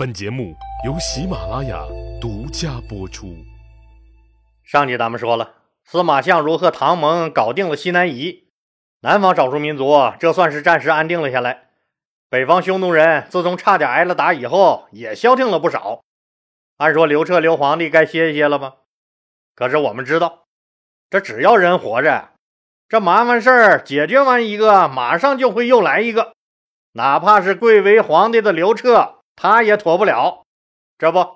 本节目由喜马拉雅独家播出。上集咱们说了，司马相如和唐蒙搞定了西南夷，南方少数民族这算是暂时安定了下来。北方匈奴人自从差点挨了打以后，也消停了不少。按说刘彻刘皇帝该歇一歇了吧？可是我们知道，这只要人活着，这麻烦事儿解决完一个，马上就会又来一个。哪怕是贵为皇帝的刘彻，他也妥不了。这不，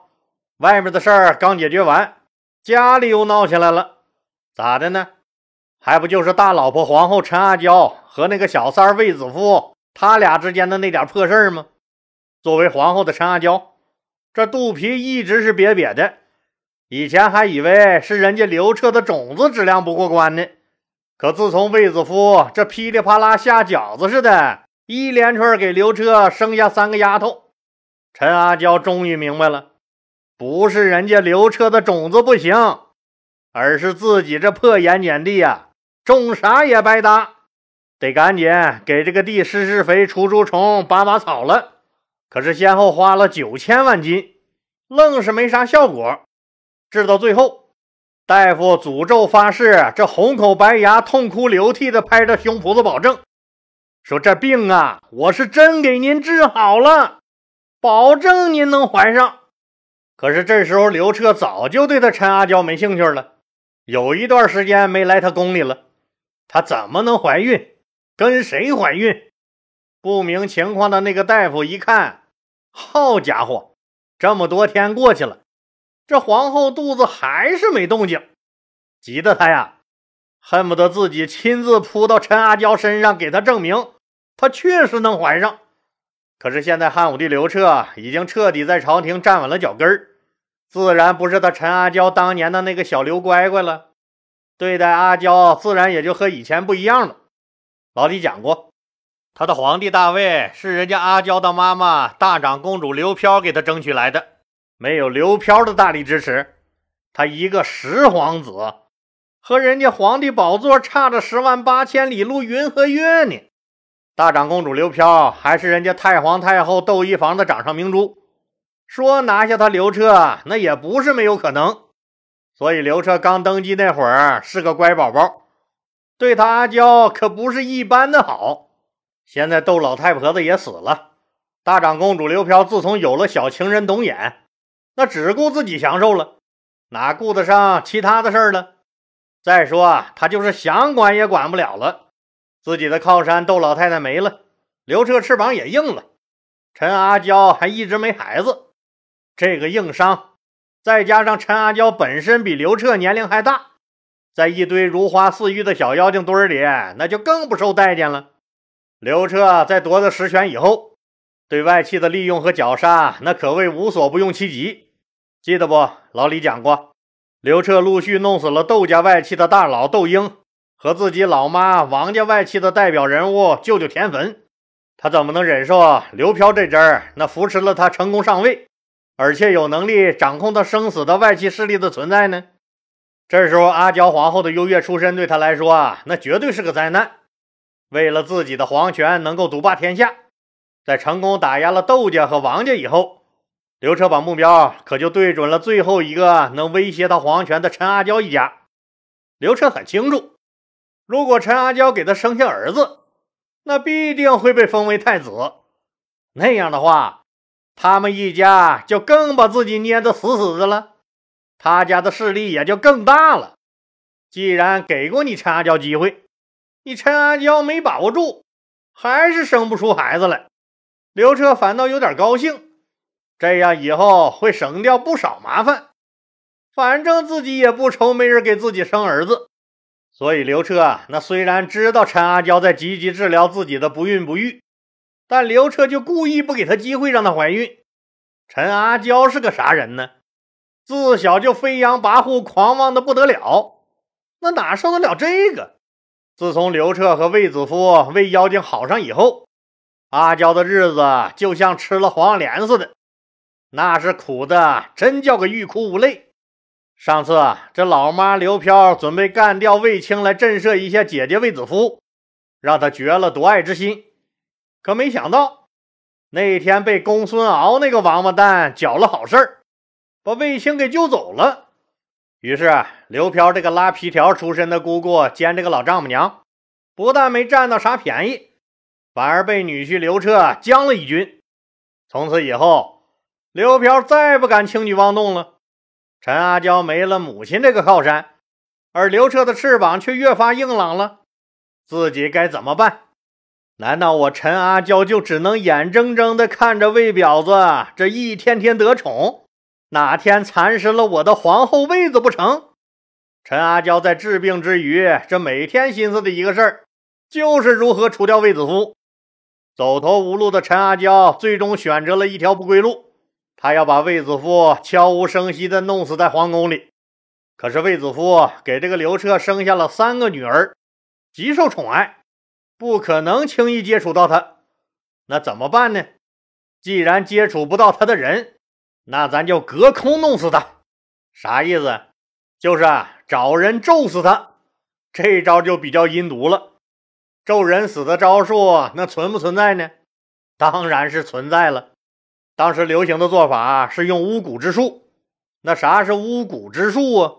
外面的事儿刚解决完，家里又闹起来了。咋的呢？还不就是大老婆皇后陈阿娇和那个小三卫子夫他俩之间的那点破事儿吗？作为皇后的陈阿娇，这肚皮一直是瘪瘪的。以前还以为是人家刘彻的种子质量不过关呢，可自从卫子夫这噼里啪啦下饺子似的，一连串给刘彻生下三个丫头，陈阿娇终于明白了，不是人家刘彻的种子不行，而是自己这破盐碱地呀，种啥也白搭，得赶紧给这个地施施肥、除除虫、拔拔草了。可是先后花了九千万金，愣是没啥效果。治到最后，大夫诅咒发誓，这红口白牙、痛哭流涕的拍着胸脯子保证，说这病啊，我是真给您治好了，保证您能怀上。可是这时候，刘彻早就对他陈阿娇没兴趣了，有一段时间没来他宫里了，他怎么能怀孕？跟谁怀孕？不明情况的那个大夫一看，好家伙，这么多天过去了。这皇后肚子还是没动静，急得他呀，恨不得自己亲自扑到陈阿娇身上，给她证明她确实能怀上。可是现在汉武帝刘彻已经彻底在朝廷站稳了脚跟儿，自然不是他陈阿娇当年的那个小刘乖乖了，对待阿娇自然也就和以前不一样了。老李讲过，他的皇帝大位是人家阿娇的妈妈大长公主刘飘给他争取来的。没有刘飘的大力支持，他一个十皇子，和人家皇帝宝座差着十万八千里路云和月呢。大长公主刘飘还是人家太皇太后窦漪房的掌上明珠，说拿下他刘彻那也不是没有可能。所以刘彻刚登基那会儿是个乖宝宝，对他阿娇可不是一般的好。现在窦老太婆子也死了，大长公主刘飘自从有了小情人董衍。那只顾自己享受了，哪顾得上其他的事儿了？再说啊他就是想管也管不了了。自己的靠山窦老太太没了，刘彻翅膀也硬了。陈阿娇还一直没孩子，这个硬伤，再加上陈阿娇本身比刘彻年龄还大，在一堆如花似玉的小妖精堆里，那就更不受待见了。刘彻在夺得实权以后，对外戚的利用和绞杀，那可谓无所不用其极。记得不？老李讲过，刘彻陆续弄死了窦家外戚的大佬窦婴和自己老妈王家外戚的代表人物舅舅田汾。他怎么能忍受刘飘这阵儿那扶持了他成功上位，而且有能力掌控他生死的外戚势力的存在呢？这时候，阿娇皇后的优越出身对他来说啊，那绝对是个灾难。为了自己的皇权能够独霸天下，在成功打压了窦家和王家以后。刘彻把目标可就对准了最后一个能威胁到皇权的陈阿娇一家。刘彻很清楚，如果陈阿娇给他生下儿子，那必定会被封为太子。那样的话，他们一家就更把自己捏得死死的了，他家的势力也就更大了。既然给过你陈阿娇机会，你陈阿娇没把握住，还是生不出孩子来。刘彻反倒有点高兴。这样以后会省掉不少麻烦，反正自己也不愁没人给自己生儿子。所以刘彻那虽然知道陈阿娇在积极治疗自己的不孕不育，但刘彻就故意不给她机会让她怀孕。陈阿娇是个啥人呢？自小就飞扬跋扈、狂妄的不得了，那哪受得了这个？自从刘彻和卫子夫为妖精好上以后，阿娇的日子就像吃了黄连似的。那是苦的，真叫个欲哭无泪。上次这老妈刘飘准备干掉卫青来震慑一下姐姐卫子夫，让他绝了夺爱之心。可没想到，那天被公孙敖那个王八蛋搅了好事儿，把卫青给救走了。于是刘飘这个拉皮条出身的姑姑兼这个老丈母娘，不但没占到啥便宜，反而被女婿刘彻将了一军。从此以后，刘飘再不敢轻举妄动了。陈阿娇没了母亲这个靠山，而刘彻的翅膀却越发硬朗了。自己该怎么办？难道我陈阿娇就只能眼睁睁地看着魏婊子这一天天得宠，哪天蚕食了我的皇后位子不成？陈阿娇在治病之余，这每天心思的一个事儿，就是如何除掉卫子夫。走投无路的陈阿娇，最终选择了一条不归路，他要把卫子夫悄无声息地弄死在皇宫里。可是卫子夫给这个刘彻生下了三个女儿，极受宠爱。不可能轻易接触到他，那怎么办呢？既然接触不到他的人，那咱就隔空弄死他。啥意思？就是啊，找人咒死他。这招就比较阴毒了。咒人死的招数，那存不存在呢？当然是存在了。当时流行的做法是用巫蛊之术。那啥是巫蛊之术啊？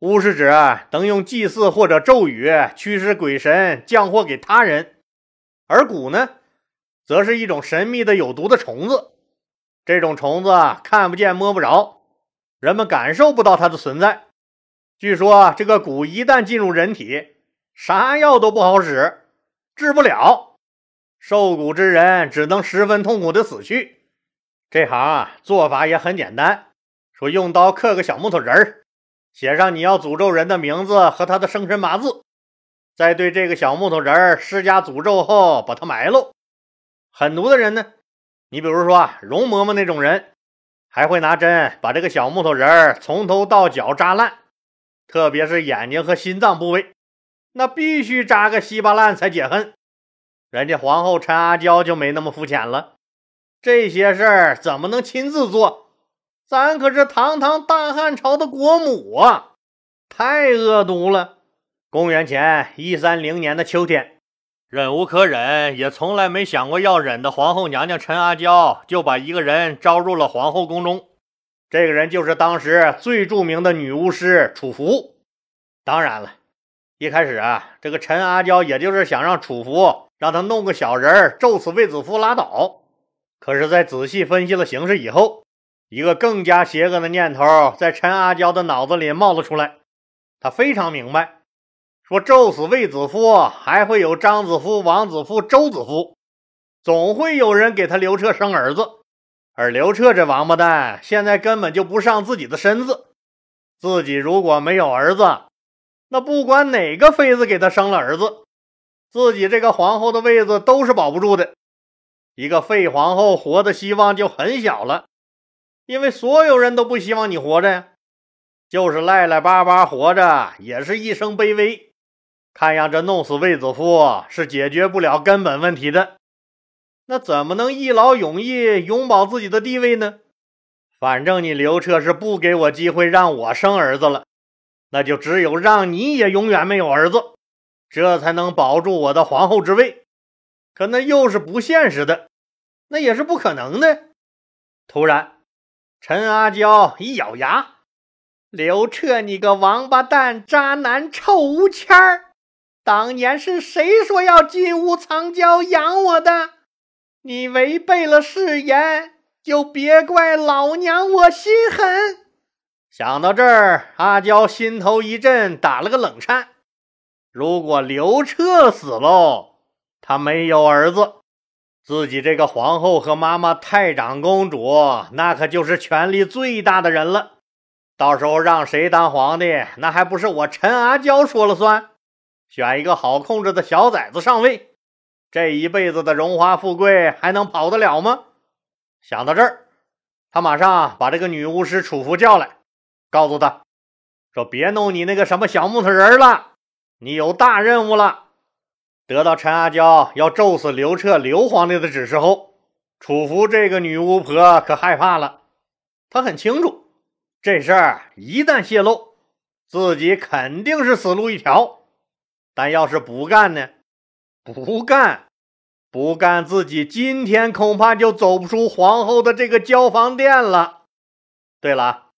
巫是指能用祭祀或者咒语驱使鬼神降祸给他人，而蛊呢，则是一种神秘的有毒的虫子。这种虫子看不见摸不着，人们感受不到它的存在。据说这个蛊一旦进入人体，啥药都不好使，治不了，受蛊之人只能十分痛苦的死去。这行啊，做法也很简单，说用刀刻个小木头人儿。写上你要诅咒人的名字和他的生辰八字，再对这个小木头人儿施加诅咒后，把他埋喽。狠毒的人呢，你比如说啊容嬷嬷那种人，还会拿针把这个小木头人儿从头到脚扎烂，特别是眼睛和心脏部位，那必须扎个稀巴烂才解恨。人家皇后陈阿娇就没那么肤浅了，这些事儿怎么能亲自做？咱可是堂堂大汉朝的国母啊，太恶毒了！公元前一三零年的秋天，忍无可忍，也从来没想过要忍的皇后娘娘陈阿娇，就把一个人招入了皇后宫中。这个人就是当时最著名的女巫师楚服。当然了，一开始啊，这个陈阿娇也就是想让楚服让他弄个小人儿咒死卫子夫拉倒。可是，在仔细分析了形势以后，一个更加邪恶的念头在陈阿娇的脑子里冒了出来。他非常明白，说咒死卫子夫，还会有张子夫、王子夫、周子夫，总会有人给他刘彻生儿子。而刘彻这王八蛋，现在根本就不上自己的身子。自己如果没有儿子，那不管哪个妃子给他生了儿子，自己这个皇后的位子都是保不住的。一个废皇后活的希望就很小了。因为所有人都不希望你活着呀，就是赖赖巴巴活着也是一生卑微。看样这弄死卫子夫是解决不了根本问题的，那怎么能一劳永逸永保自己的地位呢？反正你刘彻是不给我机会让我生儿子了，那就只有让你也永远没有儿子，这才能保住我的皇后之位。可那又是不现实的，那也是不可能的。突然。陈阿娇一咬牙：“刘彻，你个王八蛋、渣男、臭无签儿！当年是谁说要金屋藏娇养我的？你违背了誓言，就别怪老娘我心狠。”想到这儿，阿娇心头一震，打了个冷颤。如果刘彻死喽，他没有儿子。自己这个皇后和妈妈太长公主，那可就是权力最大的人了。到时候让谁当皇帝，那还不是我陈阿娇说了算？选一个好控制的小崽子上位，这一辈子的荣华富贵还能跑得了吗？想到这儿，他马上把这个女巫师楚服叫来，告诉他说：“别弄你那个什么小木头人了，你有大任务了。”得到陈阿娇要咒死刘彻刘皇帝的指示后，楚服这个女巫婆可害怕了。她很清楚，这事儿一旦泄露，自己肯定是死路一条。但要是不干呢？不干，不干自己今天恐怕就走不出皇后的这个交房殿了。对了，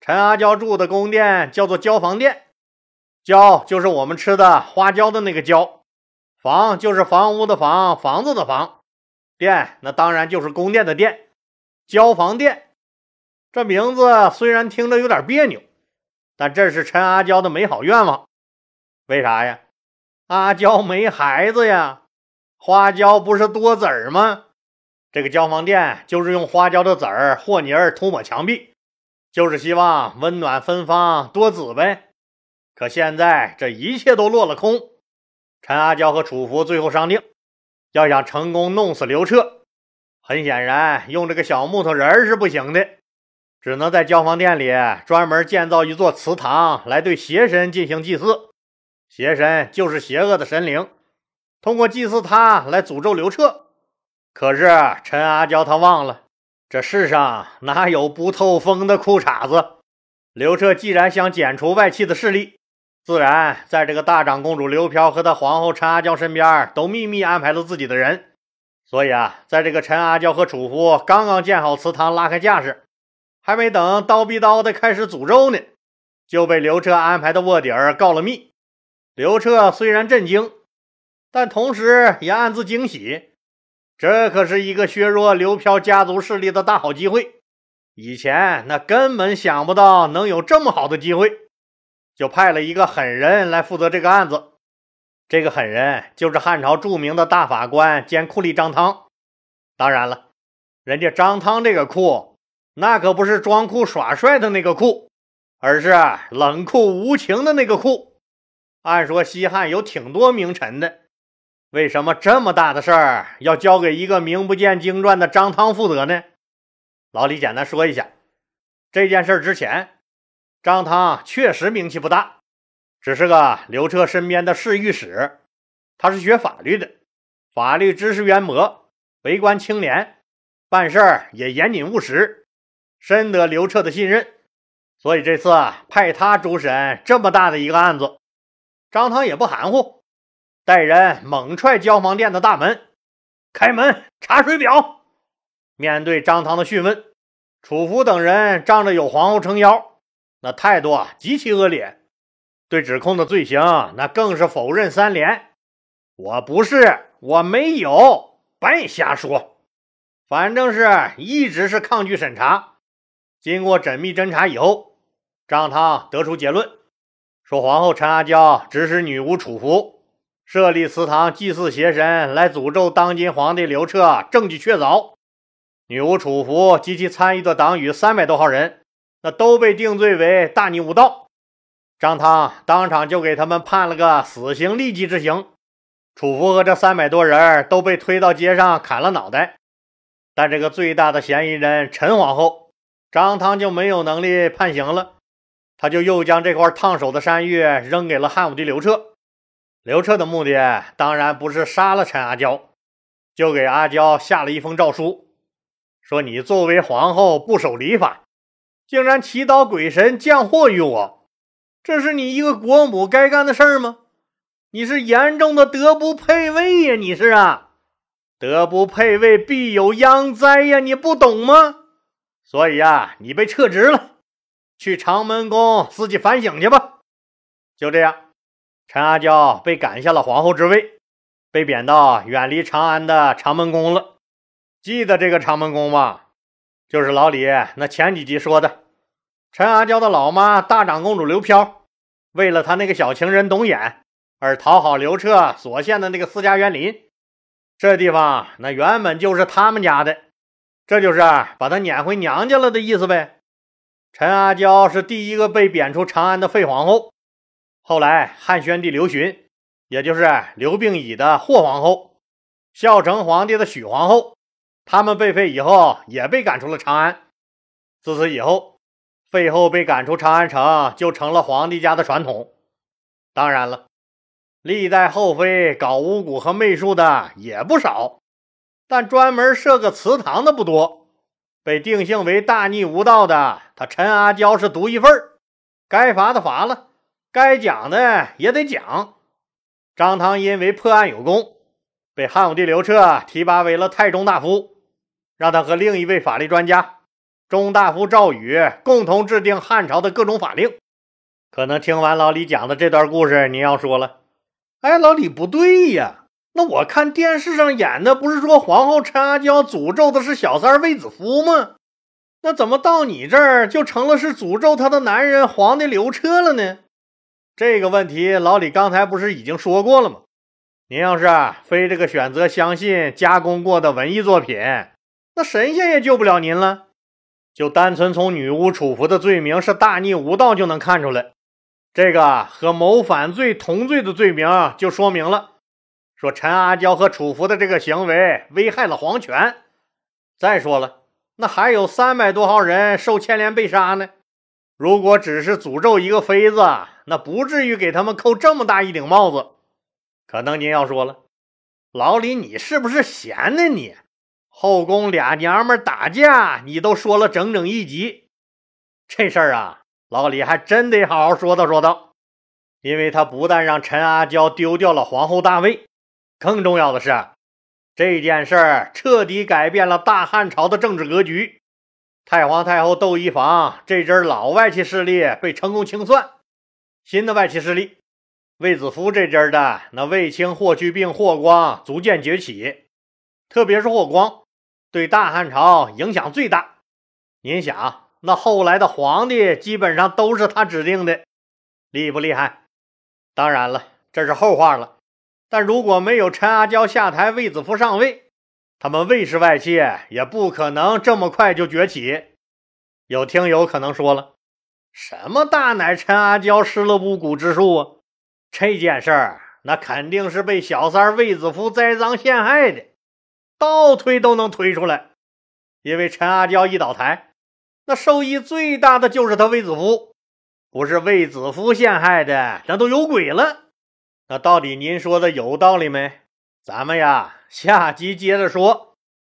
陈阿娇住的宫殿叫做交房殿，椒就是我们吃的花椒的那个椒，房就是房屋的房，房子的房，殿那当然就是宫殿的殿，交房殿。这名字虽然听着有点别扭，但这是陈阿娇的美好愿望。为啥呀？阿娇没孩子呀。花椒不是多籽儿吗？这个交房殿就是用花椒的籽儿和泥儿涂抹墙壁，就是希望温暖芬芳多子呗。可现在这一切都落了空。陈阿娇和楚福最后商定，要想成功弄死刘彻，很显然用这个小木头人是不行的，只能在交房殿里专门建造一座祠堂来对邪神进行祭祀。邪神就是邪恶的神灵。通过祭祀他来诅咒刘彻，可是陈阿娇她忘了，这世上哪有不透风的裤衩子？刘彻既然想剪除外戚的势力，自然在这个大长公主刘飘和她皇后陈阿娇身边都秘密安排了自己的人。所以啊，在这个陈阿娇和楚夫刚刚建好祠堂、拉开架势，还没等刀逼刀的开始诅咒呢，就被刘彻安排的卧底儿告了密。刘彻虽然震惊。但同时也暗自惊喜，这可是一个削弱刘飘家族势力的大好机会。以前那根本想不到能有这么好的机会，就派了一个狠人来负责这个案子。这个狠人就是汉朝著名的大法官兼酷吏张汤。当然了，人家张汤这个酷，那可不是装酷耍帅的那个酷，而是冷酷无情的那个酷。按说西汉有挺多名臣的。为什么这么大的事儿要交给一个名不见经传的张汤负责呢？老李简单说一下，这件事之前，张汤确实名气不大，只是个刘彻身边的侍御史。他是学法律的，法律知识渊博，为官清廉，办事儿也严谨务实，深得刘彻的信任。所以这次派他主审这么大的一个案子，张汤也不含糊。带人猛踹交房殿的大门，开门查水表。面对张汤的讯问，楚福等人仗着有皇后撑腰，那态度啊极其恶劣，对指控的罪行那更是否认三连。我不是，我没有，别瞎说。反正是一直是抗拒审查。经过缜密侦查以后，张汤得出结论，说皇后陈阿娇指使女巫楚服。设立祠堂祭祀邪神，来诅咒当今皇帝刘彻，证据确凿。女巫楚服及其参与的党羽三百多号人，那都被定罪为大逆无道。张汤当场就给他们判了个死刑立即执行。楚服和这三百多人都被推到街上砍了脑袋。但这个最大的嫌疑人陈皇后，张汤就没有能力判刑了，他就又将这块烫手的山芋扔给了汉武帝刘彻。刘彻的目的当然不是杀了陈阿娇，就给阿娇下了一封诏书，说你作为皇后不守礼法，竟然祈祷鬼神降祸于我，这是你一个国母该干的事儿吗？你是严重的德不配位呀！你是啊，德不配位必有殃灾呀！你不懂吗？所以啊，你被撤职了，去长门宫自己反省去吧。就这样。陈阿娇被赶下了皇后之位，被贬到远离长安的长门宫了。记得这个长门宫吗？就是老李那前几集说的，陈阿娇的老妈大长公主刘飘，为了她那个小情人董衍而讨好刘彻所献的那个私家园林。这地方那原本就是他们家的，这就是把她撵回娘家了的意思呗。陈阿娇是第一个被贬出长安的废皇后。后来，汉宣帝刘询，也就是刘病已的霍皇后，孝成皇帝的许皇后，他们被废以后，也被赶出了长安。自此以后，废后被赶出长安城，就成了皇帝家的传统。当然了，历代后妃搞巫蛊和媚术的也不少，但专门设个祠堂的不多。被定性为大逆无道的，他陈阿娇是独一份该罚的罚了。该讲的也得讲。张汤因为破案有功，被汉武帝刘彻提拔为了太中大夫，让他和另一位法律专家中大夫赵宇共同制定汉朝的各种法令。可能听完老李讲的这段故事，您要说了：“哎，老李不对呀，那我看电视上演的不是说皇后陈阿娇诅咒的是小三卫子夫吗？那怎么到你这儿就成了是诅咒她的男人皇帝刘彻了呢？”这个问题，老李刚才不是已经说过了吗？您要是非这个选择相信加工过的文艺作品，那神仙也救不了您了。就单纯从女巫楚服的罪名是大逆无道就能看出来。这个和谋反罪同罪的罪名就说明了，说陈阿娇和楚服的这个行为危害了皇权。再说了，那还有三百多号人受牵连被杀呢。如果只是诅咒一个妃子，那不至于给他们扣这么大一顶帽子。可能您要说了，老李，你是不是闲呢？你后宫俩娘们打架，你都说了整整一集，这事儿啊。老李还真得好好说道说道，因为他不但让陈阿娇丢掉了皇后大位，更重要的是，这件事儿彻底改变了大汉朝的政治格局。太皇太后窦漪房这支老外戚势力被成功清算，新的外戚势力卫子夫这支的那卫青、霍去病、霍光逐渐崛起，特别是霍光，对大汉朝影响最大。您想？那后来的皇帝基本上都是他指定的，厉不厉害？当然了，这是后话了。但如果没有陈阿娇下台，卫子夫上位，他们卫氏外戚也不可能这么快就崛起。有听友可能说了，什么大奶陈阿娇失了巫蛊之术啊？这件事儿那肯定是被小三卫子夫栽赃陷害的，倒推都能推出来。因为陈阿娇一倒台。那受益最大的就是他卫子夫，不是卫子夫陷害的，那都有鬼了。那到底您说的有道理没？咱们呀，下集接着说。